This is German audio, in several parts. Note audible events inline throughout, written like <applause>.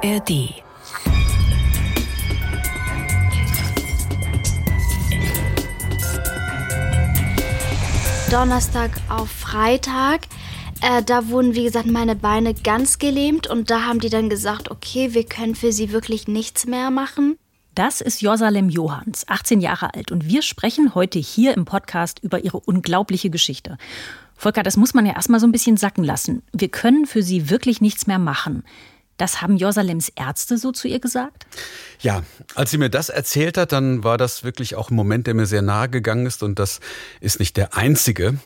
ARD. Donnerstag auf Freitag. Äh, da wurden, wie gesagt, meine Beine ganz gelähmt und da haben die dann gesagt, okay, wir können für sie wirklich nichts mehr machen. Das ist Josalem Johans, 18 Jahre alt und wir sprechen heute hier im Podcast über ihre unglaubliche Geschichte. Volker, das muss man ja erstmal so ein bisschen sacken lassen. Wir können für sie wirklich nichts mehr machen. Das haben Josalems Ärzte so zu ihr gesagt? Ja, als sie mir das erzählt hat, dann war das wirklich auch ein Moment, der mir sehr nahe gegangen ist und das ist nicht der einzige.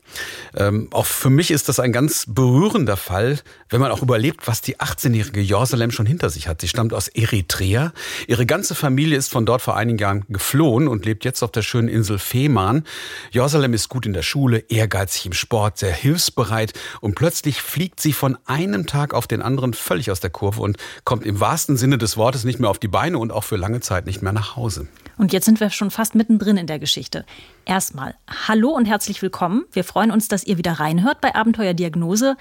Ähm, auch für mich ist das ein ganz berührender Fall, wenn man auch überlebt, was die 18-jährige Josalem schon hinter sich hat. Sie stammt aus Eritrea. Ihre ganze Familie ist von dort vor einigen Jahren geflohen und lebt jetzt auf der schönen Insel Fehmarn. Josalem ist gut in der Schule, ehrgeizig im Sport, sehr hilfsbereit und plötzlich fliegt sie von einem Tag auf den anderen völlig aus der Kurve und kommt im wahrsten Sinne des Wortes nicht mehr auf die Beine und auch für lange Zeit nicht mehr nach Hause. Und jetzt sind wir schon fast mittendrin in der Geschichte. Erstmal, hallo und herzlich willkommen. Wir freuen uns, dass ihr wieder reinhört bei Abenteuer Diagnose.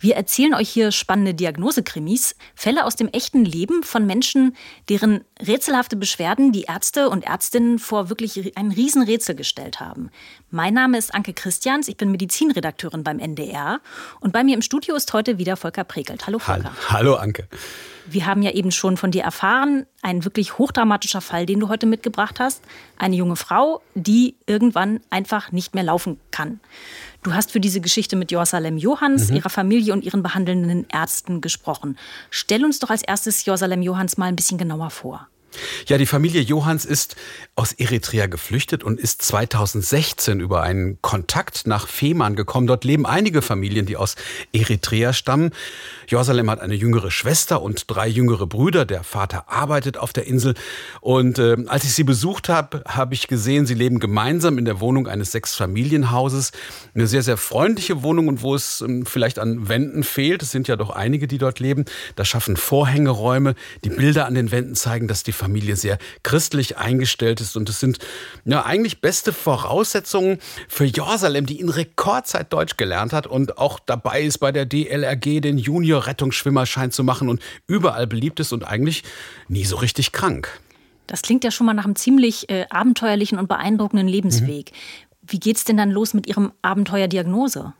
Wir erzählen euch hier spannende Diagnosekrimis, Fälle aus dem echten Leben von Menschen, deren rätselhafte Beschwerden die Ärzte und Ärztinnen vor wirklich ein Riesenrätsel gestellt haben. Mein Name ist Anke Christians, ich bin Medizinredakteurin beim NDR und bei mir im Studio ist heute wieder Volker Prekelt. Hallo Volker. Hallo, hallo Anke. Wir haben ja eben schon von dir erfahren, ein wirklich hochdramatischer Fall, den du heute mitgebracht hast. Eine junge Frau, die irgendwann einfach nicht mehr laufen kann. Du hast für diese Geschichte mit Jorsalem Johans, mhm. ihrer Familie und ihren behandelnden Ärzten gesprochen. Stell uns doch als erstes Jorsalem Johans mal ein bisschen genauer vor. Ja, die Familie Johanns ist aus Eritrea geflüchtet und ist 2016 über einen Kontakt nach Fehmarn gekommen. Dort leben einige Familien, die aus Eritrea stammen. Jerusalem hat eine jüngere Schwester und drei jüngere Brüder. Der Vater arbeitet auf der Insel. Und äh, als ich sie besucht habe, habe ich gesehen, sie leben gemeinsam in der Wohnung eines Sechsfamilienhauses. Eine sehr, sehr freundliche Wohnung und wo es äh, vielleicht an Wänden fehlt. Es sind ja doch einige, die dort leben. Da schaffen Vorhängeräume. Die Bilder an den Wänden zeigen, dass die Familie sehr christlich eingestellt ist. Und es sind ja eigentlich beste Voraussetzungen für Jerusalem, die in Rekordzeit Deutsch gelernt hat und auch dabei ist bei der DLRG den Junior-Rettungsschwimmerschein zu machen und überall beliebt ist und eigentlich nie so richtig krank. Das klingt ja schon mal nach einem ziemlich äh, abenteuerlichen und beeindruckenden Lebensweg. Mhm. Wie geht's denn dann los mit Ihrem Abenteuerdiagnose?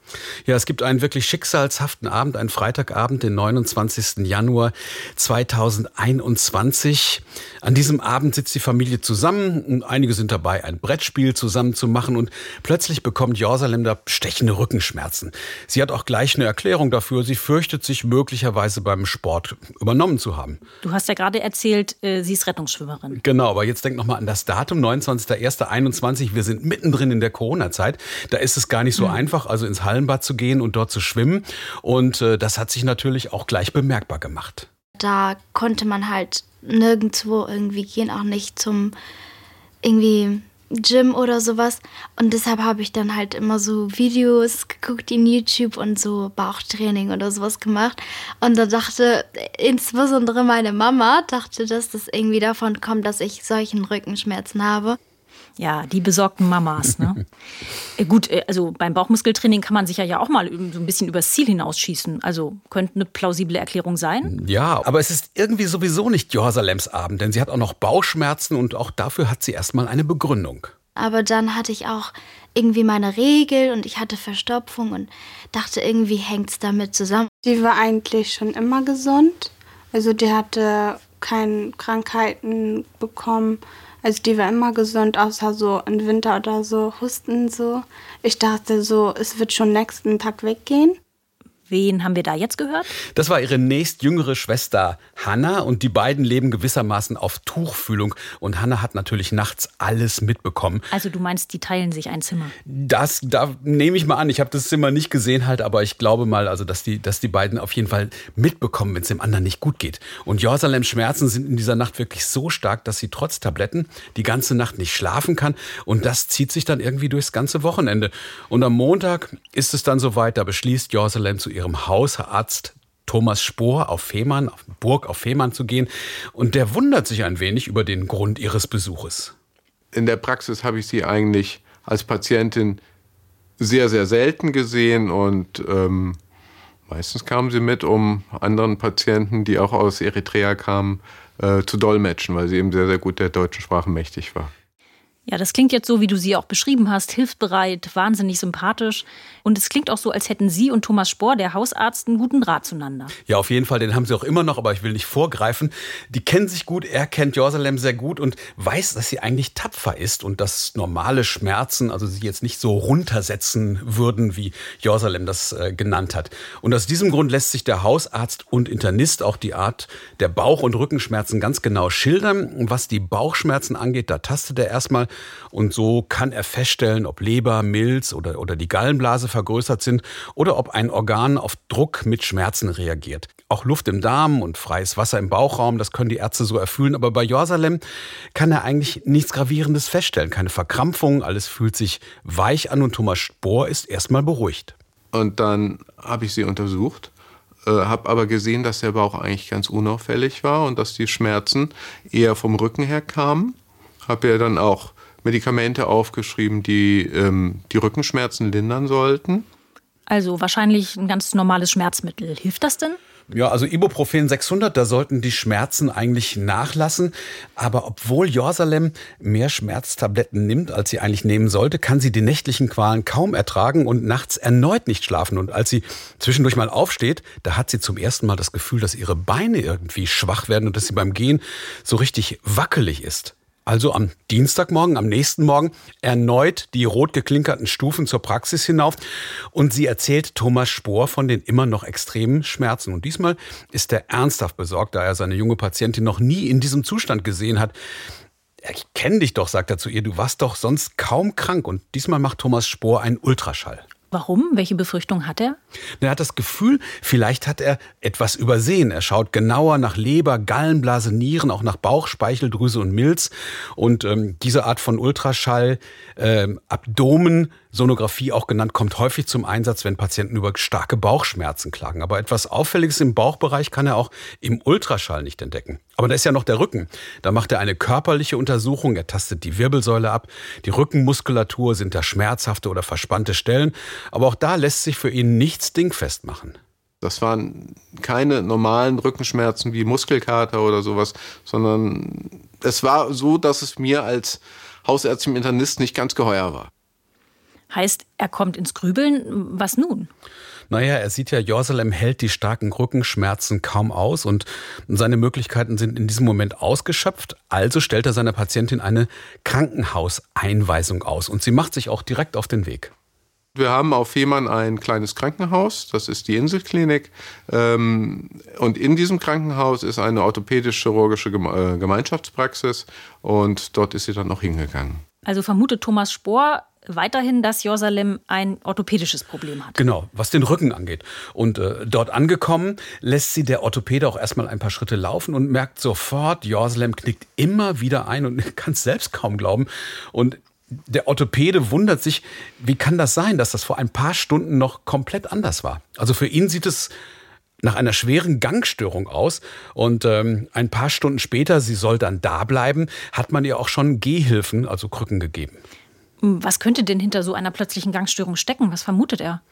Ja, es gibt einen wirklich schicksalshaften Abend, einen Freitagabend, den 29. Januar 2021. An diesem Abend sitzt die Familie zusammen und einige sind dabei, ein Brettspiel zusammen zu machen und plötzlich bekommt Jorsalem da stechende Rückenschmerzen. Sie hat auch gleich eine Erklärung dafür. Sie fürchtet sich möglicherweise beim Sport übernommen zu haben. Du hast ja gerade erzählt, äh, sie ist Rettungsschwimmerin. Genau, aber jetzt denk noch mal an das Datum, 29.01.21. Wir sind mittendrin in der Corona-Zeit. Da ist es gar nicht so mhm. einfach, also ins Hallenbad zu gehen und dort zu schwimmen. Und äh, das hat sich natürlich auch gleich bemerkbar gemacht. Da konnte man halt nirgendwo irgendwie gehen, auch nicht zum irgendwie Gym oder sowas. Und deshalb habe ich dann halt immer so Videos geguckt in YouTube und so Bauchtraining oder sowas gemacht. Und da dachte insbesondere meine Mama, dachte, dass das irgendwie davon kommt, dass ich solchen Rückenschmerzen habe. Ja, die besorgten Mamas. Ne? <laughs> Äh, gut, äh, also beim Bauchmuskeltraining kann man sich ja auch mal so ein bisschen übers Ziel hinausschießen. Also könnte eine plausible Erklärung sein. Ja, aber es ist irgendwie sowieso nicht Johasalems Abend, denn sie hat auch noch Bauchschmerzen und auch dafür hat sie erstmal eine Begründung. Aber dann hatte ich auch irgendwie meine Regel und ich hatte Verstopfung und dachte, irgendwie hängt es damit zusammen. Die war eigentlich schon immer gesund. Also die hatte keine Krankheiten bekommen. Also die war immer gesund, außer so im Winter oder so Husten so. Ich dachte so, es wird schon nächsten Tag weggehen. Wen haben wir da jetzt gehört? Das war ihre nächstjüngere Schwester Hanna und die beiden leben gewissermaßen auf Tuchfühlung und Hanna hat natürlich nachts alles mitbekommen. Also du meinst, die teilen sich ein Zimmer? Das da nehme ich mal an. Ich habe das Zimmer nicht gesehen halt, aber ich glaube mal, also dass die, dass die beiden auf jeden Fall mitbekommen, wenn es dem anderen nicht gut geht. Und Jerusalem Schmerzen sind in dieser Nacht wirklich so stark, dass sie trotz Tabletten die ganze Nacht nicht schlafen kann und das zieht sich dann irgendwie durchs ganze Wochenende. Und am Montag ist es dann soweit, da beschließt Jerusalem zu ihrem Hausarzt Thomas Spohr auf Fehmarn, auf Burg auf Fehmarn zu gehen. Und der wundert sich ein wenig über den Grund ihres Besuches. In der Praxis habe ich sie eigentlich als Patientin sehr, sehr selten gesehen und ähm, Meistens kamen sie mit, um anderen Patienten, die auch aus Eritrea kamen, äh, zu dolmetschen, weil sie eben sehr, sehr gut der deutschen Sprache mächtig war. Ja, das klingt jetzt so, wie du sie auch beschrieben hast, hilfsbereit, wahnsinnig sympathisch. Und es klingt auch so, als hätten Sie und Thomas Spohr, der Hausarzt, einen guten Draht zueinander. Ja, auf jeden Fall, den haben sie auch immer noch, aber ich will nicht vorgreifen. Die kennen sich gut, er kennt Jerusalem sehr gut und weiß, dass sie eigentlich tapfer ist und dass normale Schmerzen, also sie jetzt nicht so runtersetzen würden, wie Jerusalem das äh, genannt hat. Und aus diesem Grund lässt sich der Hausarzt und Internist auch die Art der Bauch- und Rückenschmerzen ganz genau schildern. Und was die Bauchschmerzen angeht, da tastet er erstmal und so kann er feststellen, ob Leber, Milz oder, oder die Gallenblase vergrößert sind oder ob ein Organ auf Druck mit Schmerzen reagiert. Auch Luft im Darm und freies Wasser im Bauchraum, das können die Ärzte so erfüllen. Aber bei Jorsalem kann er eigentlich nichts Gravierendes feststellen. Keine Verkrampfung, alles fühlt sich weich an und Thomas Spohr ist erstmal beruhigt. Und dann habe ich sie untersucht, äh, habe aber gesehen, dass der Bauch eigentlich ganz unauffällig war und dass die Schmerzen eher vom Rücken her kamen. Habe ja dann auch Medikamente aufgeschrieben, die ähm, die Rückenschmerzen lindern sollten. Also wahrscheinlich ein ganz normales Schmerzmittel. Hilft das denn? Ja, also Ibuprofen 600, da sollten die Schmerzen eigentlich nachlassen. Aber obwohl Jorsalem mehr Schmerztabletten nimmt, als sie eigentlich nehmen sollte, kann sie die nächtlichen Qualen kaum ertragen und nachts erneut nicht schlafen. Und als sie zwischendurch mal aufsteht, da hat sie zum ersten Mal das Gefühl, dass ihre Beine irgendwie schwach werden und dass sie beim Gehen so richtig wackelig ist. Also am Dienstagmorgen, am nächsten Morgen, erneut die rot geklinkerten Stufen zur Praxis hinauf und sie erzählt Thomas Spohr von den immer noch extremen Schmerzen. Und diesmal ist er ernsthaft besorgt, da er seine junge Patientin noch nie in diesem Zustand gesehen hat. Ich kenne dich doch, sagt er zu ihr, du warst doch sonst kaum krank. Und diesmal macht Thomas Spohr einen Ultraschall. Warum? Welche Befürchtung hat er? Er hat das Gefühl, vielleicht hat er etwas übersehen. Er schaut genauer nach Leber, Gallenblase, Nieren, auch nach Bauch, Speicheldrüse und Milz. Und ähm, diese Art von Ultraschall, ähm, Abdomen, Sonographie auch genannt, kommt häufig zum Einsatz, wenn Patienten über starke Bauchschmerzen klagen. Aber etwas Auffälliges im Bauchbereich kann er auch im Ultraschall nicht entdecken. Aber da ist ja noch der Rücken. Da macht er eine körperliche Untersuchung. Er tastet die Wirbelsäule ab. Die Rückenmuskulatur sind da schmerzhafte oder verspannte Stellen. Aber auch da lässt sich für ihn nichts dingfest machen. Das waren keine normalen Rückenschmerzen wie Muskelkater oder sowas, sondern es war so, dass es mir als Hausärztin Internist nicht ganz geheuer war. Heißt, er kommt ins Grübeln. Was nun? Naja, er sieht ja, Jerusalem hält die starken Rückenschmerzen kaum aus und seine Möglichkeiten sind in diesem Moment ausgeschöpft. Also stellt er seiner Patientin eine Krankenhauseinweisung aus und sie macht sich auch direkt auf den Weg. Wir haben auf Fehmarn ein kleines Krankenhaus, das ist die Inselklinik. Ähm, und in diesem Krankenhaus ist eine orthopädisch-chirurgische äh, Gemeinschaftspraxis und dort ist sie dann auch hingegangen. Also vermutet Thomas Spohr, weiterhin, dass Jerusalem ein orthopädisches Problem hat. Genau, was den Rücken angeht. Und äh, dort angekommen, lässt sie der Orthopäde auch erstmal ein paar Schritte laufen und merkt sofort, Jerusalem knickt immer wieder ein und <laughs> kann es selbst kaum glauben. Und der Orthopäde wundert sich, wie kann das sein, dass das vor ein paar Stunden noch komplett anders war. Also für ihn sieht es nach einer schweren Gangstörung aus. Und ähm, ein paar Stunden später, sie soll dann da bleiben, hat man ihr auch schon Gehhilfen, also Krücken gegeben. Was könnte denn hinter so einer plötzlichen Gangstörung stecken? Was vermutet er?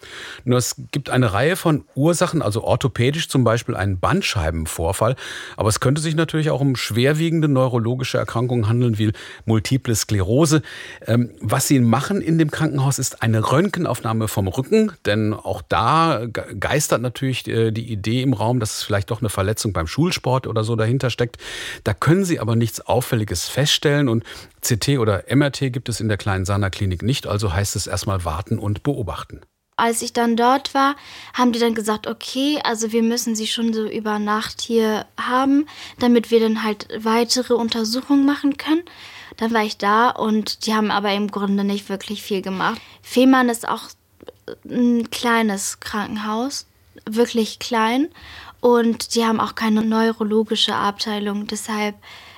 Nur es gibt eine Reihe von Ursachen, also orthopädisch zum Beispiel einen Bandscheibenvorfall. Aber es könnte sich natürlich auch um schwerwiegende neurologische Erkrankungen handeln, wie multiple Sklerose. Ähm, was sie machen in dem Krankenhaus ist eine Röntgenaufnahme vom Rücken, denn auch da geistert natürlich äh, die Idee im Raum, dass es vielleicht doch eine Verletzung beim Schulsport oder so dahinter steckt. Da können sie aber nichts Auffälliges feststellen und CT oder MRT gibt es in der kleinen Sana Klinik nicht, also heißt es erstmal warten und beobachten. Als ich dann dort war, haben die dann gesagt, okay, also wir müssen sie schon so über Nacht hier haben, damit wir dann halt weitere Untersuchungen machen können. Dann war ich da und die haben aber im Grunde nicht wirklich viel gemacht. Fehmarn ist auch ein kleines Krankenhaus, wirklich klein. Und die haben auch keine neurologische Abteilung. Deshalb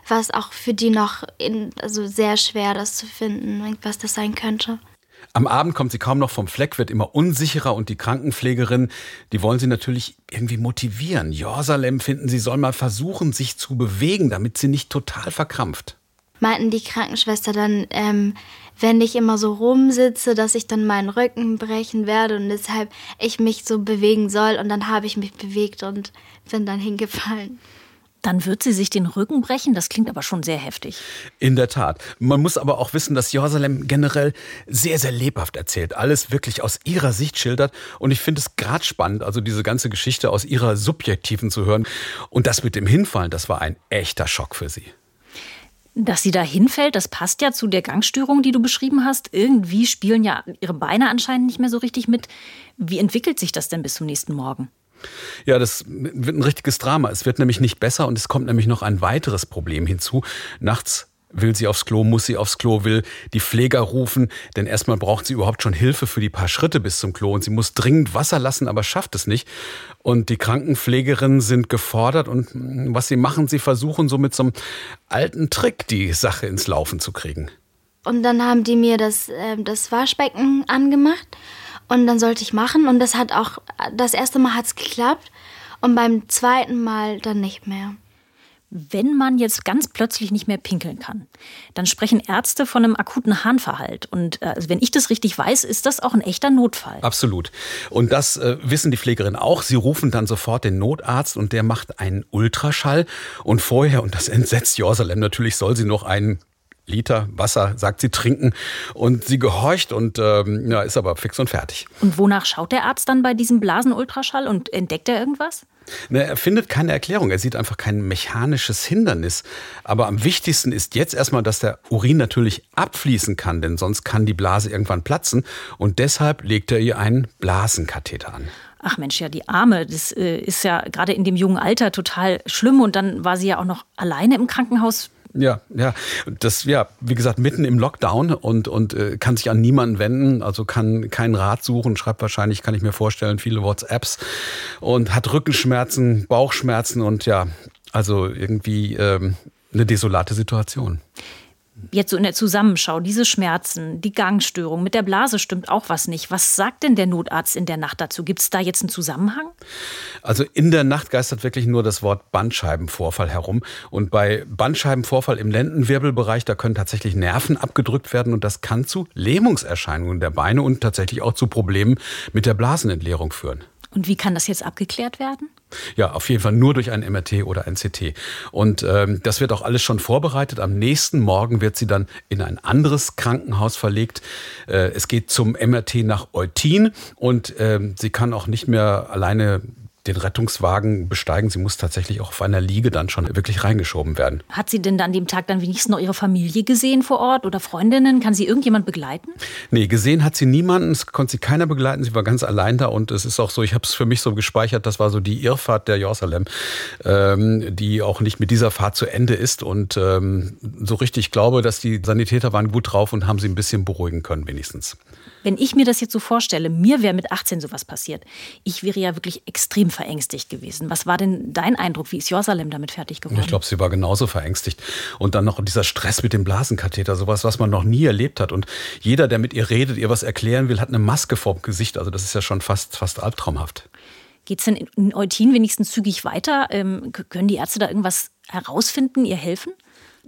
war es auch für die noch in, also sehr schwer, das zu finden, was das sein könnte. Am Abend kommt sie kaum noch vom Fleck, wird immer unsicherer und die Krankenpflegerin, die wollen sie natürlich irgendwie motivieren. Jorsalem finden, sie soll mal versuchen, sich zu bewegen, damit sie nicht total verkrampft. meinten die Krankenschwester dann, ähm, wenn ich immer so rumsitze, dass ich dann meinen Rücken brechen werde und deshalb ich mich so bewegen soll. Und dann habe ich mich bewegt und bin dann hingefallen. Dann wird sie sich den Rücken brechen. Das klingt aber schon sehr heftig. In der Tat. Man muss aber auch wissen, dass Jerusalem generell sehr, sehr lebhaft erzählt. Alles wirklich aus ihrer Sicht schildert. Und ich finde es gerade spannend, also diese ganze Geschichte aus ihrer subjektiven zu hören. Und das mit dem Hinfallen, das war ein echter Schock für sie. Dass sie da hinfällt, das passt ja zu der Gangstörung, die du beschrieben hast. Irgendwie spielen ja ihre Beine anscheinend nicht mehr so richtig mit. Wie entwickelt sich das denn bis zum nächsten Morgen? Ja, das wird ein richtiges Drama. Es wird nämlich nicht besser und es kommt nämlich noch ein weiteres Problem hinzu. Nachts will sie aufs Klo, muss sie aufs Klo, will die Pfleger rufen, denn erstmal braucht sie überhaupt schon Hilfe für die paar Schritte bis zum Klo und sie muss dringend Wasser lassen, aber schafft es nicht. Und die Krankenpflegerinnen sind gefordert und was sie machen, sie versuchen so mit so einem alten Trick die Sache ins Laufen zu kriegen. Und dann haben die mir das, äh, das Waschbecken angemacht und dann sollte ich machen und das hat auch, das erste Mal hat es geklappt und beim zweiten Mal dann nicht mehr. Wenn man jetzt ganz plötzlich nicht mehr pinkeln kann, dann sprechen Ärzte von einem akuten Harnverhalt. Und äh, also wenn ich das richtig weiß, ist das auch ein echter Notfall. Absolut. Und das äh, wissen die Pflegerinnen auch. Sie rufen dann sofort den Notarzt und der macht einen Ultraschall. Und vorher, und das <laughs> entsetzt Jerusalem natürlich, soll sie noch einen Liter Wasser, sagt sie, trinken. Und sie gehorcht und ähm, ja, ist aber fix und fertig. Und wonach schaut der Arzt dann bei diesem Blasenultraschall und entdeckt er irgendwas? Er findet keine Erklärung. Er sieht einfach kein mechanisches Hindernis. Aber am wichtigsten ist jetzt erstmal, dass der Urin natürlich abfließen kann, denn sonst kann die Blase irgendwann platzen. Und deshalb legt er ihr einen Blasenkatheter an. Ach Mensch, ja, die Arme, das äh, ist ja gerade in dem jungen Alter total schlimm. Und dann war sie ja auch noch alleine im Krankenhaus. Ja, ja. Das, ja, wie gesagt, mitten im Lockdown und, und äh, kann sich an niemanden wenden, also kann keinen Rat suchen, schreibt wahrscheinlich, kann ich mir vorstellen, viele WhatsApps und hat Rückenschmerzen, Bauchschmerzen und ja, also irgendwie ähm, eine desolate Situation jetzt so in der Zusammenschau, diese Schmerzen, die Gangstörung, mit der Blase stimmt auch was nicht. Was sagt denn der Notarzt in der Nacht dazu? Gibt es da jetzt einen Zusammenhang? Also in der Nacht geistert wirklich nur das Wort Bandscheibenvorfall herum. Und bei Bandscheibenvorfall im Lendenwirbelbereich, da können tatsächlich Nerven abgedrückt werden und das kann zu Lähmungserscheinungen der Beine und tatsächlich auch zu Problemen mit der Blasenentleerung führen. Und wie kann das jetzt abgeklärt werden? Ja, auf jeden Fall nur durch ein MRT oder ein CT. Und ähm, das wird auch alles schon vorbereitet. Am nächsten Morgen wird sie dann in ein anderes Krankenhaus verlegt. Äh, es geht zum MRT nach Eutin und ähm, sie kann auch nicht mehr alleine den Rettungswagen besteigen. Sie muss tatsächlich auch auf einer Liege dann schon wirklich reingeschoben werden. Hat sie denn an dem Tag dann wenigstens noch ihre Familie gesehen vor Ort oder Freundinnen? Kann sie irgendjemand begleiten? Nee, gesehen hat sie niemanden. Es konnte sie keiner begleiten. Sie war ganz allein da und es ist auch so, ich habe es für mich so gespeichert, das war so die Irrfahrt der Jerusalem, ähm, die auch nicht mit dieser Fahrt zu Ende ist. Und ähm, so richtig glaube, dass die Sanitäter waren gut drauf und haben sie ein bisschen beruhigen können wenigstens. Wenn ich mir das jetzt so vorstelle, mir wäre mit 18 sowas passiert, ich wäre ja wirklich extrem verängstigt gewesen. Was war denn dein Eindruck? Wie ist Jerusalem damit fertig geworden? Ich glaube, sie war genauso verängstigt. Und dann noch dieser Stress mit dem Blasenkatheter, sowas, was man noch nie erlebt hat. Und jeder, der mit ihr redet, ihr was erklären will, hat eine Maske vorm Gesicht. Also das ist ja schon fast, fast albtraumhaft. Geht es denn in Eutin wenigstens zügig weiter? Ähm, können die Ärzte da irgendwas herausfinden, ihr helfen?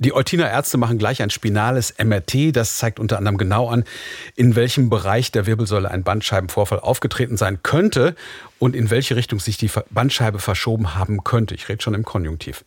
Die Eutiner Ärzte machen gleich ein spinales MRT. Das zeigt unter anderem genau an, in welchem Bereich der Wirbelsäule ein Bandscheibenvorfall aufgetreten sein könnte und in welche Richtung sich die Bandscheibe verschoben haben könnte. Ich rede schon im Konjunktiv.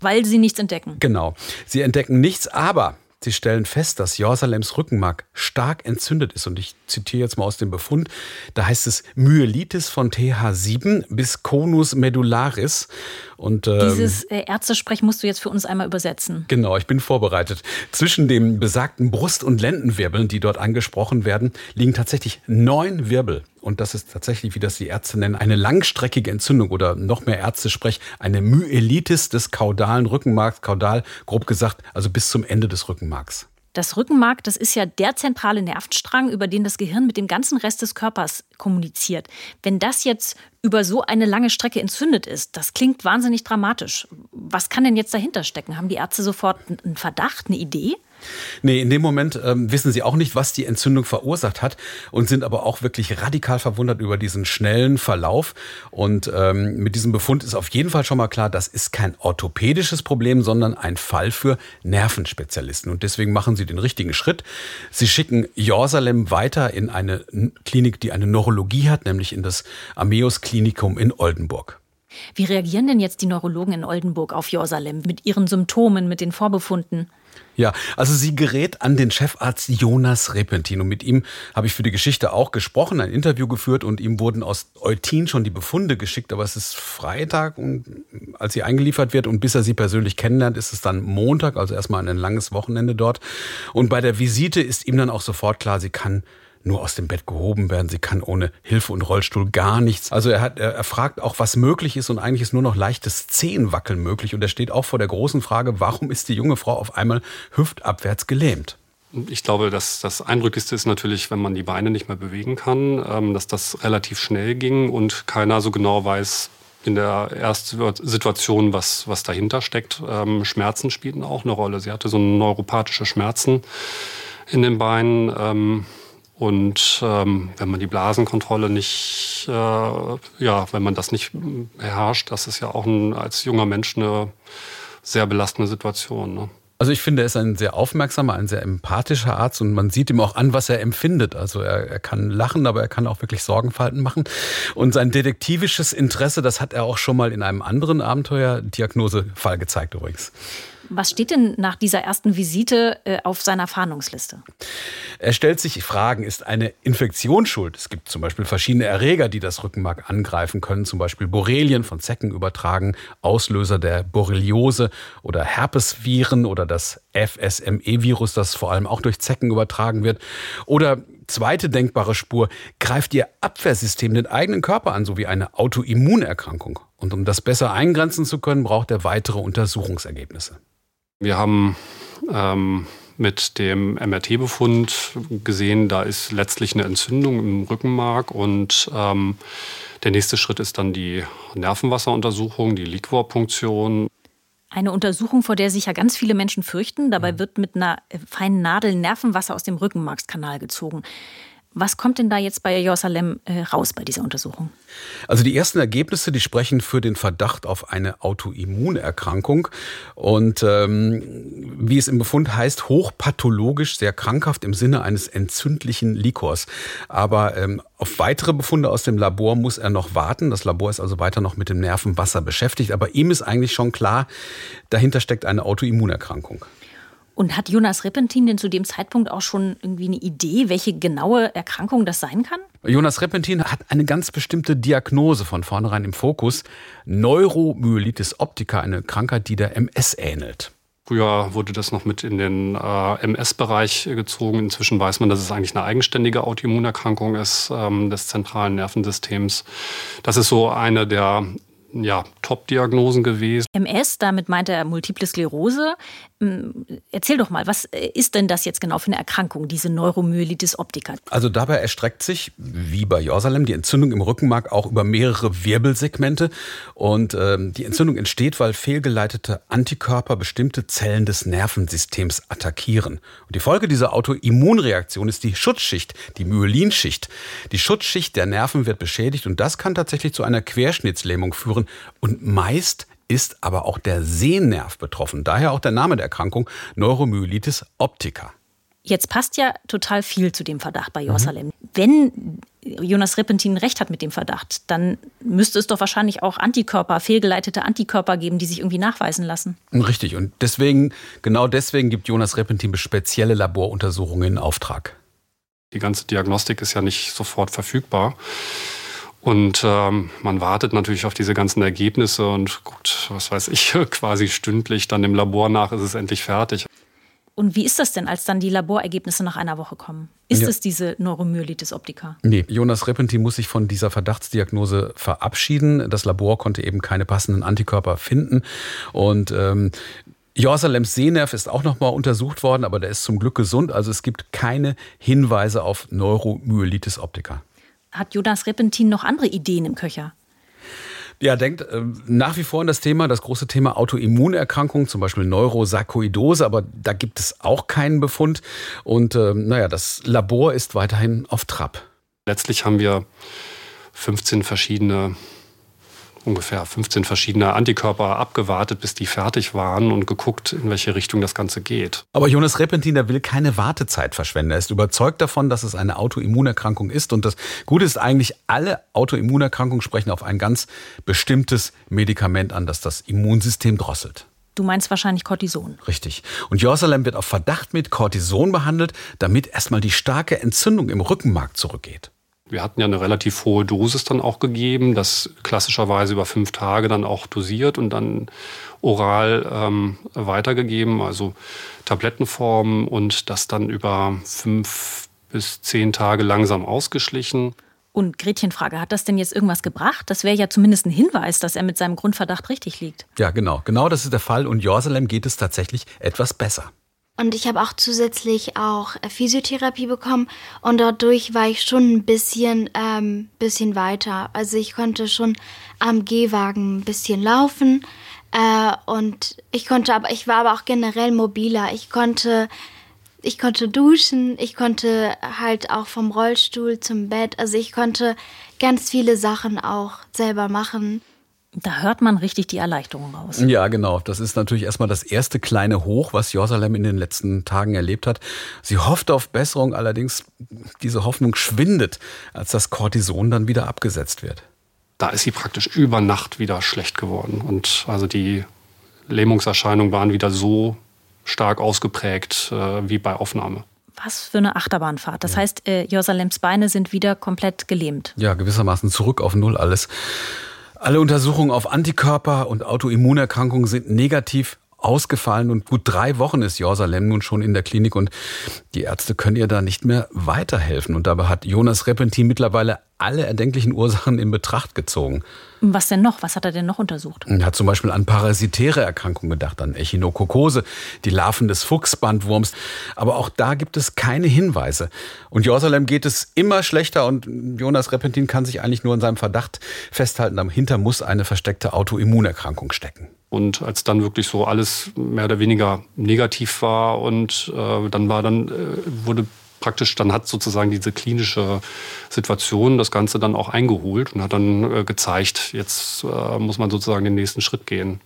Weil sie nichts entdecken. Genau. Sie entdecken nichts, aber Sie stellen fest, dass Jersalems Rückenmark stark entzündet ist. Und ich zitiere jetzt mal aus dem Befund. Da heißt es Myelitis von TH7 bis Conus medullaris. Und, ähm, Dieses äh, Ärztesprech musst du jetzt für uns einmal übersetzen. Genau, ich bin vorbereitet. Zwischen dem besagten Brust- und Lendenwirbeln, die dort angesprochen werden, liegen tatsächlich neun Wirbel. Und das ist tatsächlich, wie das die Ärzte nennen, eine langstreckige Entzündung oder noch mehr Ärzte sprechen, eine Myelitis des kaudalen Rückenmarks, kaudal grob gesagt, also bis zum Ende des Rückenmarks. Das Rückenmark, das ist ja der zentrale Nervenstrang, über den das Gehirn mit dem ganzen Rest des Körpers kommuniziert. Wenn das jetzt über so eine lange Strecke entzündet ist, das klingt wahnsinnig dramatisch. Was kann denn jetzt dahinter stecken? Haben die Ärzte sofort einen Verdacht, eine Idee? Nee, in dem Moment ähm, wissen sie auch nicht, was die Entzündung verursacht hat und sind aber auch wirklich radikal verwundert über diesen schnellen Verlauf. Und ähm, mit diesem Befund ist auf jeden Fall schon mal klar, das ist kein orthopädisches Problem, sondern ein Fall für Nervenspezialisten. Und deswegen machen sie den richtigen Schritt. Sie schicken Jorsalem weiter in eine Klinik, die eine Neurologie hat, nämlich in das Ameus Klinikum in Oldenburg. Wie reagieren denn jetzt die Neurologen in Oldenburg auf Jorsalem mit ihren Symptomen, mit den Vorbefunden? Ja, also sie gerät an den Chefarzt Jonas Repentin und mit ihm habe ich für die Geschichte auch gesprochen, ein Interview geführt und ihm wurden aus Eutin schon die Befunde geschickt, aber es ist Freitag und als sie eingeliefert wird und bis er sie persönlich kennenlernt, ist es dann Montag, also erstmal ein langes Wochenende dort. Und bei der Visite ist ihm dann auch sofort klar, sie kann nur aus dem Bett gehoben werden. Sie kann ohne Hilfe und Rollstuhl gar nichts. Also er, hat, er, fragt auch, was möglich ist und eigentlich ist nur noch leichtes Zehenwackeln möglich. Und er steht auch vor der großen Frage, warum ist die junge Frau auf einmal hüftabwärts gelähmt? Ich glaube, dass das Eindrücklichste ist natürlich, wenn man die Beine nicht mehr bewegen kann, ähm, dass das relativ schnell ging und keiner so genau weiß, in der ersten Situation, was, was dahinter steckt. Ähm, Schmerzen spielten auch eine Rolle. Sie hatte so neuropathische Schmerzen in den Beinen. Ähm, und ähm, wenn man die Blasenkontrolle nicht, äh, ja, wenn man das nicht beherrscht, das ist ja auch ein, als junger Mensch eine sehr belastende Situation. Ne? Also ich finde, er ist ein sehr aufmerksamer, ein sehr empathischer Arzt und man sieht ihm auch an, was er empfindet. Also er, er kann lachen, aber er kann auch wirklich Sorgenfalten machen. Und sein detektivisches Interesse, das hat er auch schon mal in einem anderen Abenteuerdiagnosefall gezeigt übrigens. Was steht denn nach dieser ersten Visite äh, auf seiner Fahndungsliste? Er stellt sich Fragen, ist eine Infektion schuld? Es gibt zum Beispiel verschiedene Erreger, die das Rückenmark angreifen können, zum Beispiel Borrelien von Zecken übertragen, Auslöser der Borreliose oder Herpesviren oder das FSME-Virus, das vor allem auch durch Zecken übertragen wird. Oder zweite denkbare Spur, greift Ihr Abwehrsystem den eigenen Körper an, sowie eine Autoimmunerkrankung. Und um das besser eingrenzen zu können, braucht er weitere Untersuchungsergebnisse. Wir haben ähm, mit dem MRT-Befund gesehen, da ist letztlich eine Entzündung im Rückenmark und ähm, der nächste Schritt ist dann die Nervenwasseruntersuchung, die Liquorpunktion. Eine Untersuchung, vor der sich ja ganz viele Menschen fürchten. Dabei mhm. wird mit einer feinen Nadel Nervenwasser aus dem Rückenmarkskanal gezogen. Was kommt denn da jetzt bei Jerusalem äh, raus bei dieser Untersuchung? Also die ersten Ergebnisse, die sprechen für den Verdacht auf eine Autoimmunerkrankung und ähm, wie es im Befund heißt, hochpathologisch, sehr krankhaft im Sinne eines entzündlichen Likors. Aber ähm, auf weitere Befunde aus dem Labor muss er noch warten. Das Labor ist also weiter noch mit dem Nervenwasser beschäftigt. Aber ihm ist eigentlich schon klar, dahinter steckt eine Autoimmunerkrankung. Und hat Jonas Repentin denn zu dem Zeitpunkt auch schon irgendwie eine Idee, welche genaue Erkrankung das sein kann? Jonas Repentin hat eine ganz bestimmte Diagnose von vornherein im Fokus. Neuromyelitis optica, eine Krankheit, die der MS ähnelt. Früher wurde das noch mit in den äh, MS-Bereich gezogen. Inzwischen weiß man, dass es eigentlich eine eigenständige Autoimmunerkrankung ist ähm, des zentralen Nervensystems. Das ist so eine der ja, Top-Diagnosen gewesen. MS, damit meint er Multiple Sklerose. Hm, erzähl doch mal, was ist denn das jetzt genau für eine Erkrankung, diese Neuromyelitis optica? Also dabei erstreckt sich, wie bei Jorsalem, die Entzündung im Rückenmark auch über mehrere Wirbelsegmente. Und ähm, die Entzündung entsteht, weil fehlgeleitete Antikörper bestimmte Zellen des Nervensystems attackieren. Und die Folge dieser Autoimmunreaktion ist die Schutzschicht, die Myelinschicht. Die Schutzschicht der Nerven wird beschädigt und das kann tatsächlich zu einer Querschnittslähmung führen und meist ist aber auch der Sehnerv betroffen. Daher auch der Name der Erkrankung Neuromyelitis optica. Jetzt passt ja total viel zu dem Verdacht bei Jerusalem. Mhm. Wenn Jonas Repentin recht hat mit dem Verdacht, dann müsste es doch wahrscheinlich auch Antikörper, fehlgeleitete Antikörper geben, die sich irgendwie nachweisen lassen. Richtig. Und deswegen, genau deswegen gibt Jonas Repentin spezielle Laboruntersuchungen in Auftrag. Die ganze Diagnostik ist ja nicht sofort verfügbar. Und ähm, man wartet natürlich auf diese ganzen Ergebnisse und guckt, was weiß ich, <laughs> quasi stündlich dann im Labor nach, ist es endlich fertig. Und wie ist das denn, als dann die Laborergebnisse nach einer Woche kommen? Ist ja. es diese Neuromyelitis optica? Nee, Jonas Repentin muss sich von dieser Verdachtsdiagnose verabschieden. Das Labor konnte eben keine passenden Antikörper finden. Und ähm, Jorsalems Sehnerv ist auch nochmal untersucht worden, aber der ist zum Glück gesund. Also es gibt keine Hinweise auf Neuromyelitis optica hat Jonas Repentin noch andere Ideen im Köcher? Ja, denkt äh, nach wie vor an das Thema, das große Thema Autoimmunerkrankungen, zum Beispiel Neurosarkoidose, aber da gibt es auch keinen Befund. Und äh, naja, das Labor ist weiterhin auf Trab. Letztlich haben wir 15 verschiedene ungefähr 15 verschiedene Antikörper abgewartet, bis die fertig waren und geguckt, in welche Richtung das Ganze geht. Aber Jonas Repentin, der will keine Wartezeit verschwenden. Er ist überzeugt davon, dass es eine Autoimmunerkrankung ist. Und das Gute ist eigentlich, alle Autoimmunerkrankungen sprechen auf ein ganz bestimmtes Medikament an, das das Immunsystem drosselt. Du meinst wahrscheinlich Cortison. Richtig. Und Jorsalem wird auf Verdacht mit Cortison behandelt, damit erstmal die starke Entzündung im Rückenmark zurückgeht. Wir hatten ja eine relativ hohe Dosis dann auch gegeben, das klassischerweise über fünf Tage dann auch dosiert und dann oral ähm, weitergegeben, also Tablettenform und das dann über fünf bis zehn Tage langsam ausgeschlichen. Und Gretchenfrage, hat das denn jetzt irgendwas gebracht? Das wäre ja zumindest ein Hinweis, dass er mit seinem Grundverdacht richtig liegt. Ja, genau. Genau das ist der Fall. Und Jorsalem geht es tatsächlich etwas besser. Und ich habe auch zusätzlich auch äh, Physiotherapie bekommen und dadurch war ich schon ein bisschen, ähm, bisschen weiter. Also ich konnte schon am Gehwagen ein bisschen laufen äh, und ich konnte aber, ich war aber auch generell mobiler. Ich konnte, ich konnte duschen, ich konnte halt auch vom Rollstuhl zum Bett. Also ich konnte ganz viele Sachen auch selber machen. Da hört man richtig die Erleichterung raus. Ja, genau. Das ist natürlich erstmal das erste kleine Hoch, was Jerusalem in den letzten Tagen erlebt hat. Sie hofft auf Besserung, allerdings diese Hoffnung schwindet, als das Cortison dann wieder abgesetzt wird. Da ist sie praktisch über Nacht wieder schlecht geworden. Und also die Lähmungserscheinungen waren wieder so stark ausgeprägt äh, wie bei Aufnahme. Was für eine Achterbahnfahrt. Das heißt, äh, Josalems Beine sind wieder komplett gelähmt. Ja, gewissermaßen zurück auf Null alles. Alle Untersuchungen auf Antikörper und Autoimmunerkrankungen sind negativ ausgefallen und gut drei Wochen ist Jorsalem nun schon in der Klinik und die Ärzte können ihr da nicht mehr weiterhelfen. Und dabei hat Jonas Repentin mittlerweile alle erdenklichen Ursachen in Betracht gezogen. Was denn noch? Was hat er denn noch untersucht? Er hat zum Beispiel an parasitäre Erkrankungen gedacht, an Echinokokose, die Larven des Fuchsbandwurms. Aber auch da gibt es keine Hinweise. Und Jerusalem geht es immer schlechter und Jonas Repentin kann sich eigentlich nur in seinem Verdacht festhalten, dahinter muss eine versteckte Autoimmunerkrankung stecken. Und als dann wirklich so alles mehr oder weniger negativ war und äh, dann war dann, äh, wurde praktisch, dann hat sozusagen diese klinische Situation das Ganze dann auch eingeholt und hat dann äh, gezeigt, jetzt äh, muss man sozusagen den nächsten Schritt gehen.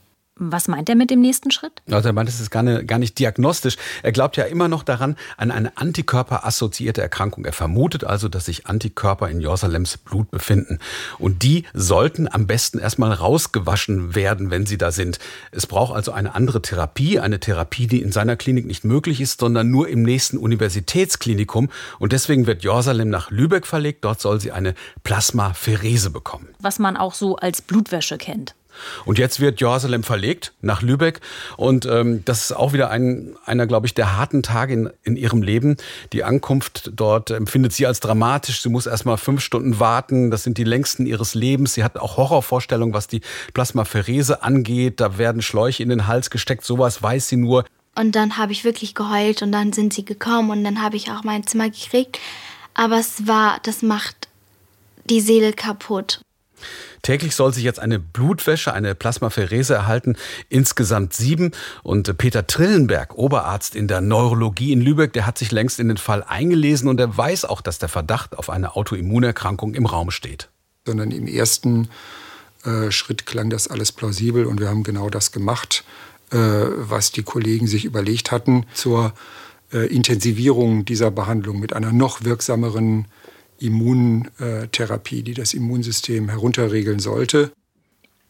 Was meint er mit dem nächsten Schritt? Also er meint, es ist gar, nicht, gar nicht diagnostisch. Er glaubt ja immer noch daran, an eine antikörperassoziierte Erkrankung. Er vermutet also, dass sich Antikörper in Jersalems Blut befinden. Und die sollten am besten erstmal rausgewaschen werden, wenn sie da sind. Es braucht also eine andere Therapie, eine Therapie, die in seiner Klinik nicht möglich ist, sondern nur im nächsten Universitätsklinikum. Und deswegen wird Jorsalem nach Lübeck verlegt. Dort soll sie eine Plasmapherese bekommen. Was man auch so als Blutwäsche kennt. Und jetzt wird Jerusalem verlegt nach Lübeck. Und ähm, das ist auch wieder ein, einer, glaube ich, der harten Tage in, in ihrem Leben. Die Ankunft dort empfindet sie als dramatisch. Sie muss erst mal fünf Stunden warten. Das sind die längsten ihres Lebens. Sie hat auch Horrorvorstellungen, was die Plasmapherese angeht. Da werden Schläuche in den Hals gesteckt. Sowas weiß sie nur. Und dann habe ich wirklich geheult und dann sind sie gekommen und dann habe ich auch mein Zimmer gekriegt. Aber es war, das macht die Seele kaputt. Täglich soll sich jetzt eine Blutwäsche, eine Plasmapherese erhalten, insgesamt sieben. Und Peter Trillenberg, Oberarzt in der Neurologie in Lübeck, der hat sich längst in den Fall eingelesen und er weiß auch, dass der Verdacht auf eine Autoimmunerkrankung im Raum steht. Sondern im ersten äh, Schritt klang das alles plausibel und wir haben genau das gemacht, äh, was die Kollegen sich überlegt hatten zur äh, Intensivierung dieser Behandlung mit einer noch wirksameren Immuntherapie, die das Immunsystem herunterregeln sollte.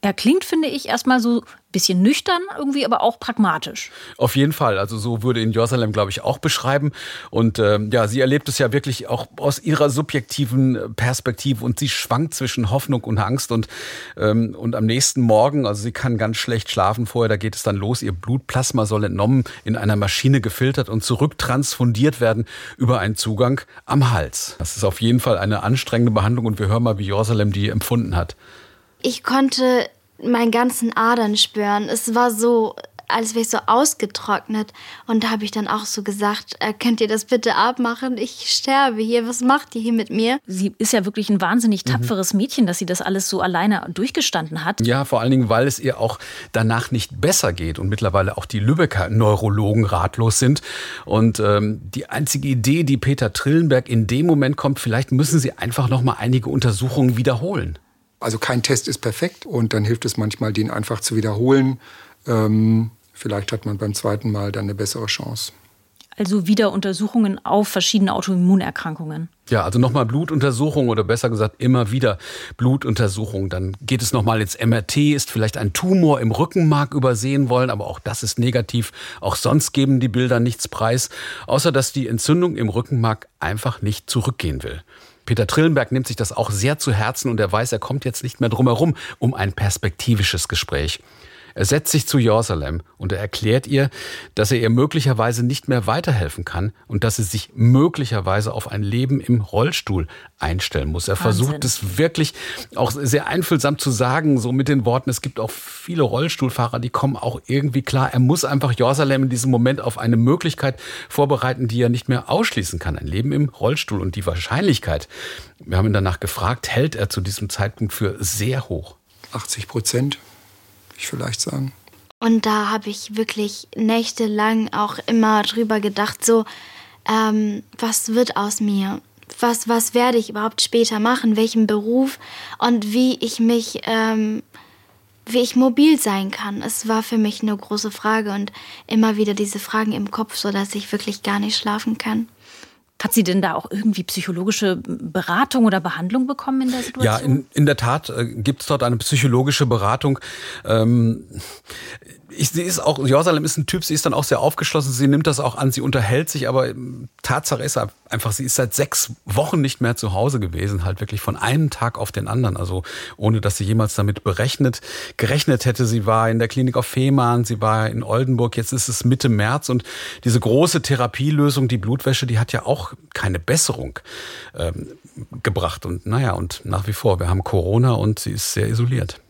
Er klingt, finde ich, erstmal so bisschen nüchtern irgendwie, aber auch pragmatisch. Auf jeden Fall. Also so würde ihn Jerusalem, glaube ich, auch beschreiben. Und ähm, ja, sie erlebt es ja wirklich auch aus ihrer subjektiven Perspektive und sie schwankt zwischen Hoffnung und Angst und ähm, und am nächsten Morgen, also sie kann ganz schlecht schlafen vorher. Da geht es dann los. Ihr Blutplasma soll entnommen, in einer Maschine gefiltert und zurücktransfundiert werden über einen Zugang am Hals. Das ist auf jeden Fall eine anstrengende Behandlung und wir hören mal, wie Jerusalem die empfunden hat. Ich konnte meinen ganzen Adern spüren. Es war so, alles wäre so ausgetrocknet. Und da habe ich dann auch so gesagt, äh, könnt ihr das bitte abmachen? Ich sterbe hier. Was macht ihr hier mit mir? Sie ist ja wirklich ein wahnsinnig tapferes mhm. Mädchen, dass sie das alles so alleine durchgestanden hat. Ja, vor allen Dingen, weil es ihr auch danach nicht besser geht und mittlerweile auch die Lübecker Neurologen ratlos sind. Und ähm, die einzige Idee, die Peter Trillenberg in dem Moment kommt, vielleicht müssen sie einfach noch mal einige Untersuchungen wiederholen. Also kein Test ist perfekt und dann hilft es manchmal, den einfach zu wiederholen. Ähm, vielleicht hat man beim zweiten Mal dann eine bessere Chance. Also wieder Untersuchungen auf verschiedene Autoimmunerkrankungen. Ja, also nochmal Blutuntersuchung oder besser gesagt immer wieder Blutuntersuchung. Dann geht es nochmal ins MRT, ist vielleicht ein Tumor im Rückenmark übersehen wollen, aber auch das ist negativ. Auch sonst geben die Bilder nichts preis, außer dass die Entzündung im Rückenmark einfach nicht zurückgehen will. Peter Trillenberg nimmt sich das auch sehr zu Herzen und er weiß, er kommt jetzt nicht mehr drum herum um ein perspektivisches Gespräch. Er setzt sich zu Jerusalem und er erklärt ihr, dass er ihr möglicherweise nicht mehr weiterhelfen kann und dass sie sich möglicherweise auf ein Leben im Rollstuhl einstellen muss. Er Wahnsinn. versucht es wirklich auch sehr einfühlsam zu sagen, so mit den Worten, es gibt auch viele Rollstuhlfahrer, die kommen auch irgendwie klar. Er muss einfach Jerusalem in diesem Moment auf eine Möglichkeit vorbereiten, die er nicht mehr ausschließen kann. Ein Leben im Rollstuhl und die Wahrscheinlichkeit, wir haben ihn danach gefragt, hält er zu diesem Zeitpunkt für sehr hoch. 80 Prozent ich vielleicht sagen. Und da habe ich wirklich nächtelang auch immer drüber gedacht, so, ähm, was wird aus mir? Was, was werde ich überhaupt später machen? Welchen Beruf? Und wie ich mich, ähm, wie ich mobil sein kann. Es war für mich eine große Frage und immer wieder diese Fragen im Kopf, so dass ich wirklich gar nicht schlafen kann. Hat sie denn da auch irgendwie psychologische Beratung oder Behandlung bekommen in der Situation? Ja, in, in der Tat äh, gibt es dort eine psychologische Beratung. Ähm, ich, sie ist auch, Jerusalem ist ein Typ, sie ist dann auch sehr aufgeschlossen, sie nimmt das auch an, sie unterhält sich, aber ähm, Tatsache ist einfach, sie ist seit sechs Wochen nicht mehr zu Hause gewesen, halt wirklich von einem Tag auf den anderen, also ohne dass sie jemals damit berechnet, gerechnet hätte. Sie war in der Klinik auf Fehmarn, sie war in Oldenburg, jetzt ist es Mitte März und diese große Therapielösung, die Blutwäsche, die hat ja auch keine Besserung ähm, gebracht und naja, und nach wie vor, wir haben Corona und sie ist sehr isoliert.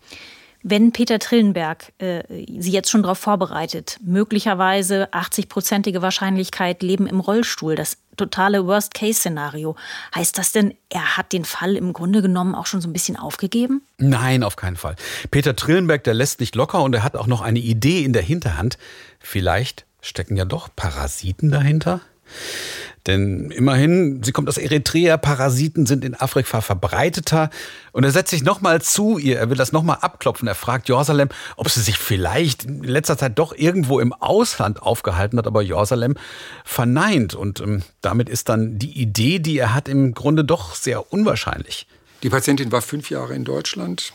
Wenn Peter Trillenberg äh, Sie jetzt schon darauf vorbereitet, möglicherweise 80-prozentige Wahrscheinlichkeit Leben im Rollstuhl, das totale Worst-Case-Szenario, heißt das denn, er hat den Fall im Grunde genommen auch schon so ein bisschen aufgegeben? Nein, auf keinen Fall. Peter Trillenberg, der lässt nicht locker und er hat auch noch eine Idee in der Hinterhand. Vielleicht stecken ja doch Parasiten dahinter? Denn immerhin, sie kommt aus Eritrea, Parasiten sind in Afrika verbreiteter. Und er setzt sich nochmal zu ihr, er will das nochmal abklopfen. Er fragt Jerusalem, ob sie sich vielleicht in letzter Zeit doch irgendwo im Ausland aufgehalten hat, aber Jerusalem verneint. Und ähm, damit ist dann die Idee, die er hat, im Grunde doch sehr unwahrscheinlich. Die Patientin war fünf Jahre in Deutschland,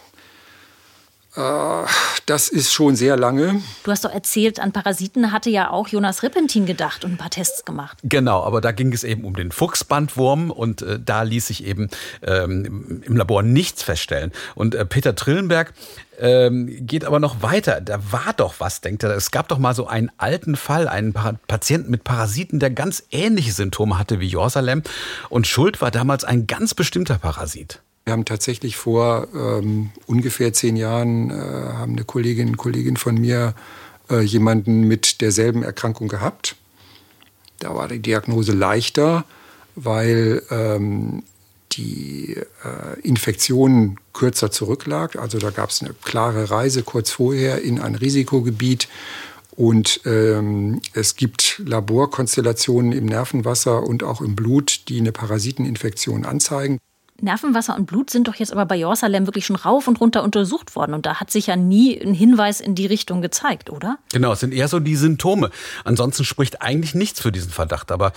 das ist schon sehr lange. Du hast doch erzählt, an Parasiten hatte ja auch Jonas Rippentin gedacht und ein paar Tests gemacht. Genau, aber da ging es eben um den Fuchsbandwurm und äh, da ließ sich eben ähm, im Labor nichts feststellen. Und äh, Peter Trillenberg ähm, geht aber noch weiter. Da war doch was, denkt er. Es gab doch mal so einen alten Fall, einen pa Patienten mit Parasiten, der ganz ähnliche Symptome hatte wie Jorsalem. Und Schuld war damals ein ganz bestimmter Parasit. Wir haben tatsächlich vor ähm, ungefähr zehn Jahren, äh, haben eine Kollegin, Kollegin von mir äh, jemanden mit derselben Erkrankung gehabt. Da war die Diagnose leichter, weil ähm, die äh, Infektion kürzer zurücklag. Also da gab es eine klare Reise kurz vorher in ein Risikogebiet. Und ähm, es gibt Laborkonstellationen im Nervenwasser und auch im Blut, die eine Parasiteninfektion anzeigen. Nervenwasser und Blut sind doch jetzt aber bei Jorsalem wirklich schon rauf und runter untersucht worden. Und da hat sich ja nie ein Hinweis in die Richtung gezeigt, oder? Genau, es sind eher so die Symptome. Ansonsten spricht eigentlich nichts für diesen Verdacht. Aber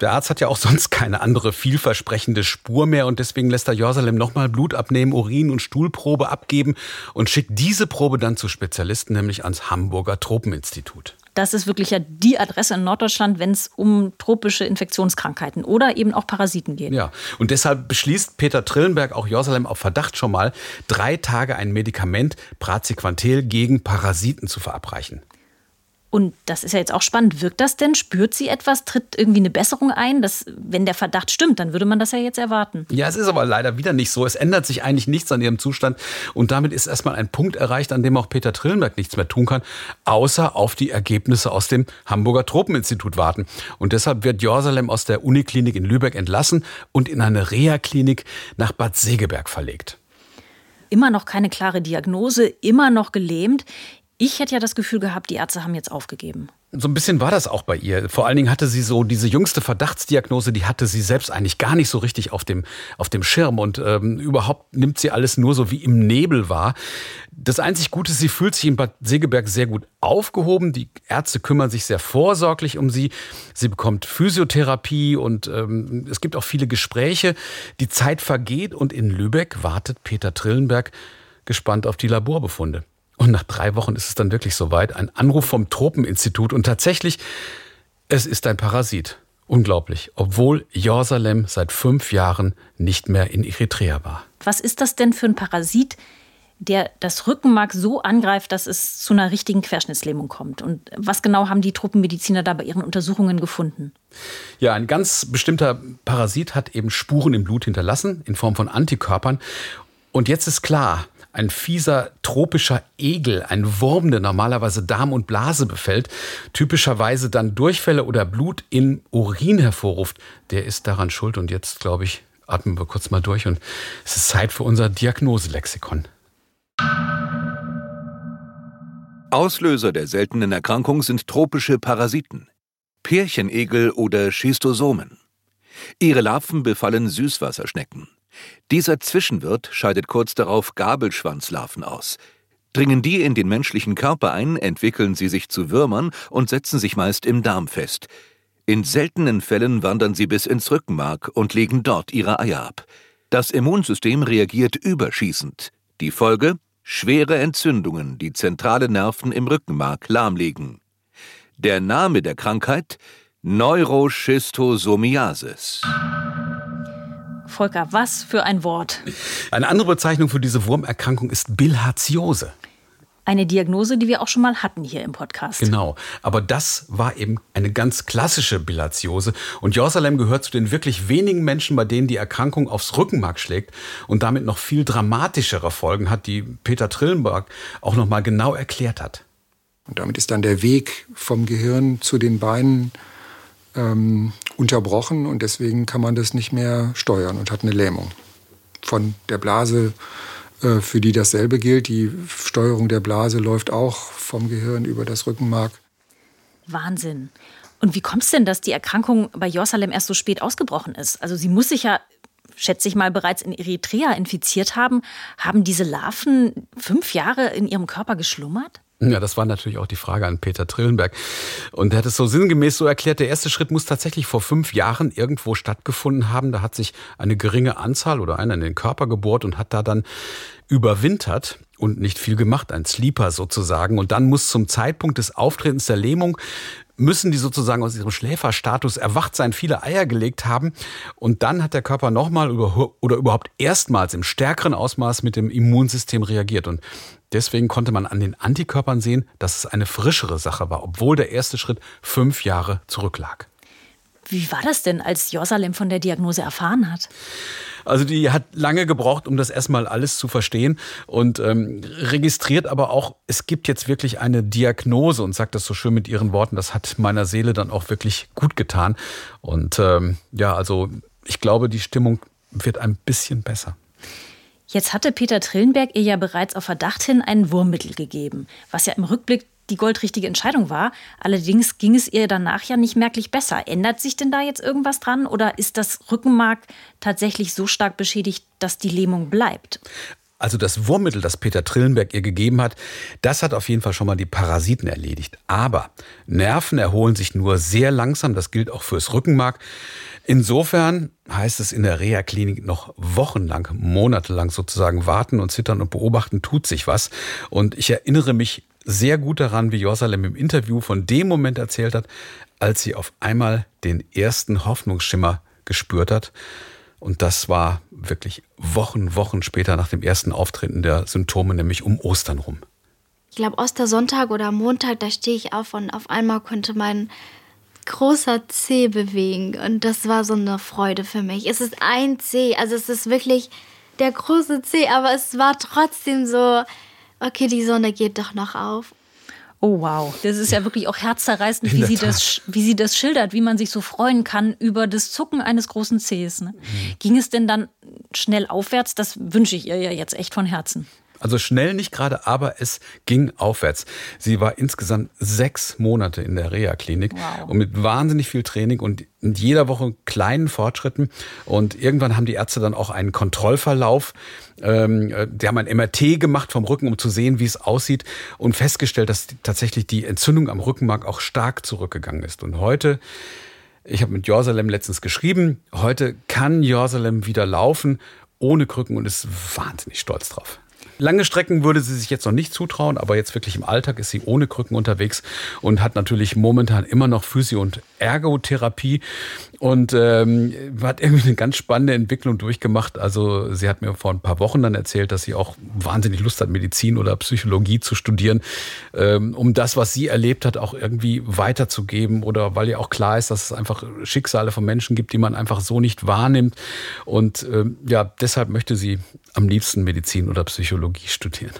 der Arzt hat ja auch <laughs> sonst keine andere vielversprechende Spur mehr. Und deswegen lässt er Jorsalem nochmal Blut abnehmen, Urin- und Stuhlprobe abgeben und schickt diese Probe dann zu Spezialisten, nämlich ans Hamburger Tropeninstitut. Das ist wirklich ja die Adresse in Norddeutschland, wenn es um tropische Infektionskrankheiten oder eben auch Parasiten geht. Ja, und deshalb beschließt Peter Trillenberg auch Jerusalem auf Verdacht schon mal, drei Tage ein Medikament Praziquantel gegen Parasiten zu verabreichen. Und das ist ja jetzt auch spannend. Wirkt das denn? Spürt sie etwas? Tritt irgendwie eine Besserung ein? Das, wenn der Verdacht stimmt, dann würde man das ja jetzt erwarten. Ja, es ist aber leider wieder nicht so. Es ändert sich eigentlich nichts an ihrem Zustand. Und damit ist erstmal ein Punkt erreicht, an dem auch Peter Trillenberg nichts mehr tun kann, außer auf die Ergebnisse aus dem Hamburger Tropeninstitut warten. Und deshalb wird Jorsalem aus der Uniklinik in Lübeck entlassen und in eine Reha-Klinik nach Bad Segeberg verlegt. Immer noch keine klare Diagnose, immer noch gelähmt. Ich hätte ja das Gefühl gehabt, die Ärzte haben jetzt aufgegeben. So ein bisschen war das auch bei ihr. Vor allen Dingen hatte sie so diese jüngste Verdachtsdiagnose, die hatte sie selbst eigentlich gar nicht so richtig auf dem, auf dem Schirm und ähm, überhaupt nimmt sie alles nur so wie im Nebel wahr. Das einzig Gute ist, sie fühlt sich in Bad Segeberg sehr gut aufgehoben. Die Ärzte kümmern sich sehr vorsorglich um sie. Sie bekommt Physiotherapie und ähm, es gibt auch viele Gespräche. Die Zeit vergeht und in Lübeck wartet Peter Trillenberg gespannt auf die Laborbefunde. Und nach drei Wochen ist es dann wirklich soweit. Ein Anruf vom Tropeninstitut. Und tatsächlich, es ist ein Parasit. Unglaublich. Obwohl Jerusalem seit fünf Jahren nicht mehr in Eritrea war. Was ist das denn für ein Parasit, der das Rückenmark so angreift, dass es zu einer richtigen Querschnittslähmung kommt? Und was genau haben die Truppenmediziner da bei ihren Untersuchungen gefunden? Ja, ein ganz bestimmter Parasit hat eben Spuren im Blut hinterlassen in Form von Antikörpern. Und jetzt ist klar, ein fieser tropischer Egel, ein Wurm, der normalerweise Darm und Blase befällt, typischerweise dann Durchfälle oder Blut in Urin hervorruft, der ist daran schuld. Und jetzt, glaube ich, atmen wir kurz mal durch und es ist Zeit für unser Diagnoselexikon. Auslöser der seltenen Erkrankung sind tropische Parasiten, Pärchenegel oder Schistosomen. Ihre Larven befallen Süßwasserschnecken. Dieser Zwischenwirt scheidet kurz darauf Gabelschwanzlarven aus. Dringen die in den menschlichen Körper ein, entwickeln sie sich zu Würmern und setzen sich meist im Darm fest. In seltenen Fällen wandern sie bis ins Rückenmark und legen dort ihre Eier ab. Das Immunsystem reagiert überschießend. Die Folge? Schwere Entzündungen, die zentrale Nerven im Rückenmark lahmlegen. Der Name der Krankheit? Neuroschistosomiasis. Volker, was für ein Wort. Eine andere Bezeichnung für diese Wurmerkrankung ist Bilharziose. Eine Diagnose, die wir auch schon mal hatten hier im Podcast. Genau, aber das war eben eine ganz klassische Bilharziose. Und Jerusalem gehört zu den wirklich wenigen Menschen, bei denen die Erkrankung aufs Rückenmark schlägt und damit noch viel dramatischere Folgen hat, die Peter Trillenberg auch noch mal genau erklärt hat. Und damit ist dann der Weg vom Gehirn zu den Beinen ähm, unterbrochen und deswegen kann man das nicht mehr steuern und hat eine Lähmung. Von der Blase, äh, für die dasselbe gilt, die Steuerung der Blase läuft auch vom Gehirn über das Rückenmark. Wahnsinn. Und wie kommt es denn, dass die Erkrankung bei Josalem erst so spät ausgebrochen ist? Also sie muss sich ja schätze ich mal, bereits in Eritrea infiziert haben, haben diese Larven fünf Jahre in ihrem Körper geschlummert? Ja, das war natürlich auch die Frage an Peter Trillenberg. Und er hat es so sinngemäß so erklärt, der erste Schritt muss tatsächlich vor fünf Jahren irgendwo stattgefunden haben. Da hat sich eine geringe Anzahl oder einer in den Körper gebohrt und hat da dann überwintert und nicht viel gemacht, ein Sleeper sozusagen. Und dann muss zum Zeitpunkt des Auftretens der Lähmung müssen die sozusagen aus ihrem Schläferstatus erwacht sein, viele Eier gelegt haben. Und dann hat der Körper nochmal oder überhaupt erstmals im stärkeren Ausmaß mit dem Immunsystem reagiert. Und Deswegen konnte man an den Antikörpern sehen, dass es eine frischere Sache war, obwohl der erste Schritt fünf Jahre zurücklag. Wie war das denn, als Josalem von der Diagnose erfahren hat? Also die hat lange gebraucht, um das erstmal alles zu verstehen und ähm, registriert aber auch, es gibt jetzt wirklich eine Diagnose und sagt das so schön mit ihren Worten. Das hat meiner Seele dann auch wirklich gut getan. Und ähm, ja, also ich glaube, die Stimmung wird ein bisschen besser. Jetzt hatte Peter Trillenberg ihr ja bereits auf Verdacht hin ein Wurmmittel gegeben, was ja im Rückblick die goldrichtige Entscheidung war. Allerdings ging es ihr danach ja nicht merklich besser. Ändert sich denn da jetzt irgendwas dran oder ist das Rückenmark tatsächlich so stark beschädigt, dass die Lähmung bleibt? Also das Wurmmittel, das Peter Trillenberg ihr gegeben hat, das hat auf jeden Fall schon mal die Parasiten erledigt. Aber Nerven erholen sich nur sehr langsam, das gilt auch fürs Rückenmark. Insofern heißt es in der Reha-Klinik noch wochenlang, monatelang sozusagen warten und zittern und beobachten, tut sich was. Und ich erinnere mich sehr gut daran, wie Josalem im Interview von dem Moment erzählt hat, als sie auf einmal den ersten Hoffnungsschimmer gespürt hat. Und das war wirklich Wochen, Wochen später nach dem ersten Auftreten der Symptome, nämlich um Ostern rum. ich glaube, Ostersonntag oder Montag, da stehe ich auf und auf einmal konnte mein großer Zeh bewegen. Und das war so eine Freude für mich. Es ist ein Zeh, also es ist wirklich der große Zeh, aber es war trotzdem so, okay, die Sonne geht doch noch auf. Oh wow, das ist ja wirklich auch herzzerreißend, wie sie, das, wie sie das schildert, wie man sich so freuen kann über das Zucken eines großen Zehs. Ne? Mhm. Ging es denn dann schnell aufwärts? Das wünsche ich ihr ja jetzt echt von Herzen. Also schnell nicht gerade, aber es ging aufwärts. Sie war insgesamt sechs Monate in der Reha-Klinik wow. und mit wahnsinnig viel Training und in jeder Woche kleinen Fortschritten. Und irgendwann haben die Ärzte dann auch einen Kontrollverlauf. Ähm, äh, die haben ein MRT gemacht vom Rücken, um zu sehen, wie es aussieht und festgestellt, dass tatsächlich die Entzündung am Rückenmark auch stark zurückgegangen ist. Und heute ich habe mit Jorsalem letztens geschrieben. Heute kann Jorsalem wieder laufen ohne Krücken und ist wahnsinnig stolz drauf. Lange Strecken würde sie sich jetzt noch nicht zutrauen, aber jetzt wirklich im Alltag ist sie ohne Krücken unterwegs und hat natürlich momentan immer noch Physio- und Ergotherapie und ähm, hat irgendwie eine ganz spannende Entwicklung durchgemacht. Also sie hat mir vor ein paar Wochen dann erzählt, dass sie auch wahnsinnig Lust hat, Medizin oder Psychologie zu studieren, ähm, um das, was sie erlebt hat, auch irgendwie weiterzugeben oder weil ja auch klar ist, dass es einfach Schicksale von Menschen gibt, die man einfach so nicht wahrnimmt. Und ähm, ja, deshalb möchte sie am liebsten Medizin oder Psychologie studieren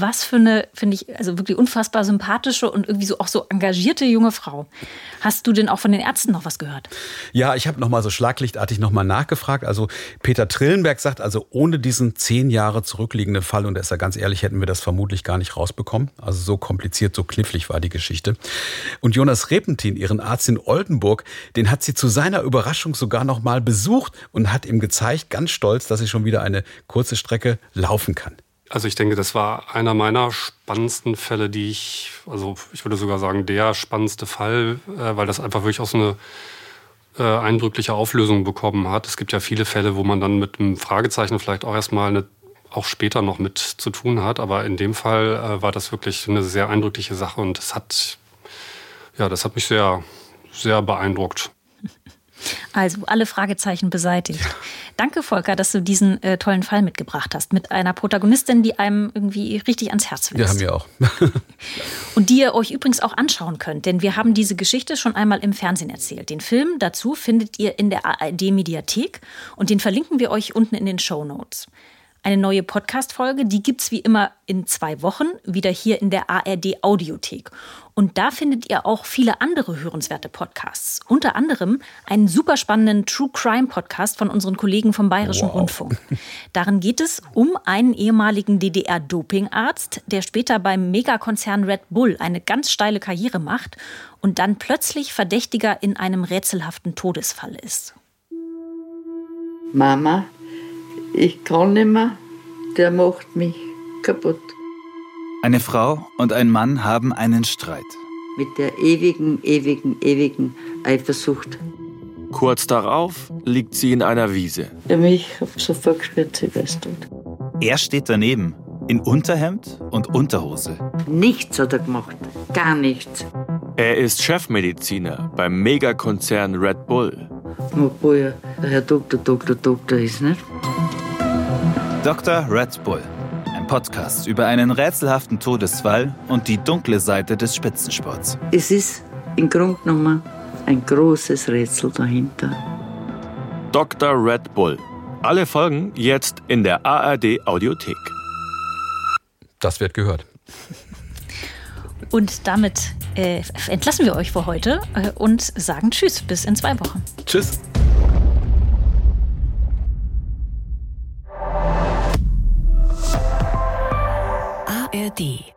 was für eine, finde ich, also wirklich unfassbar sympathische und irgendwie so auch so engagierte junge Frau. Hast du denn auch von den Ärzten noch was gehört? Ja, ich habe noch mal so schlaglichtartig noch mal nachgefragt. Also Peter Trillenberg sagt, also ohne diesen zehn Jahre zurückliegenden Fall, und er ist ja ganz ehrlich, hätten wir das vermutlich gar nicht rausbekommen. Also so kompliziert, so knifflig war die Geschichte. Und Jonas Repentin, ihren Arzt in Oldenburg, den hat sie zu seiner Überraschung sogar noch mal besucht und hat ihm gezeigt, ganz stolz, dass sie schon wieder eine kurze Strecke laufen kann. Also ich denke, das war einer meiner spannendsten Fälle, die ich, also ich würde sogar sagen, der spannendste Fall, äh, weil das einfach wirklich auch so eine äh, eindrückliche Auflösung bekommen hat. Es gibt ja viele Fälle, wo man dann mit einem Fragezeichen vielleicht auch erstmal eine, auch später noch mit zu tun hat. Aber in dem Fall äh, war das wirklich eine sehr eindrückliche Sache und das hat, ja, das hat mich sehr, sehr beeindruckt. Also alle Fragezeichen beseitigt. Danke, Volker, dass du diesen äh, tollen Fall mitgebracht hast. Mit einer Protagonistin, die einem irgendwie richtig ans Herz wächst. Ja, haben wir auch. <laughs> Und die ihr euch übrigens auch anschauen könnt, denn wir haben diese Geschichte schon einmal im Fernsehen erzählt. Den Film dazu findet ihr in der ARD-Mediathek und den verlinken wir euch unten in den Show Notes. Eine neue Podcast-Folge, die gibt's wie immer in zwei Wochen wieder hier in der ARD Audiothek. Und da findet ihr auch viele andere hörenswerte Podcasts. Unter anderem einen super spannenden True Crime Podcast von unseren Kollegen vom Bayerischen wow. Rundfunk. Darin geht es um einen ehemaligen DDR-Dopingarzt, der später beim Megakonzern Red Bull eine ganz steile Karriere macht und dann plötzlich Verdächtiger in einem rätselhaften Todesfall ist. Mama, ich kann nicht mehr, der macht mich kaputt. Eine Frau und ein Mann haben einen Streit. Mit der ewigen, ewigen, ewigen Eifersucht. Kurz darauf liegt sie in einer Wiese. Der mich sofort gespürt, sie weiß tot. Er steht daneben, in Unterhemd und Unterhose. Nichts hat er gemacht, gar nichts. Er ist Chefmediziner beim Megakonzern Red Bull. Obwohl er der Herr Doktor, Doktor, Doktor ist, nicht? Dr. Red Bull. Ein Podcast über einen rätselhaften Todesfall und die dunkle Seite des Spitzensports. Es ist im Grunde genommen ein großes Rätsel dahinter. Dr. Red Bull. Alle Folgen jetzt in der ARD Audiothek. Das wird gehört. Und damit äh, entlassen wir euch für heute äh, und sagen Tschüss, bis in zwei Wochen. Tschüss. ARD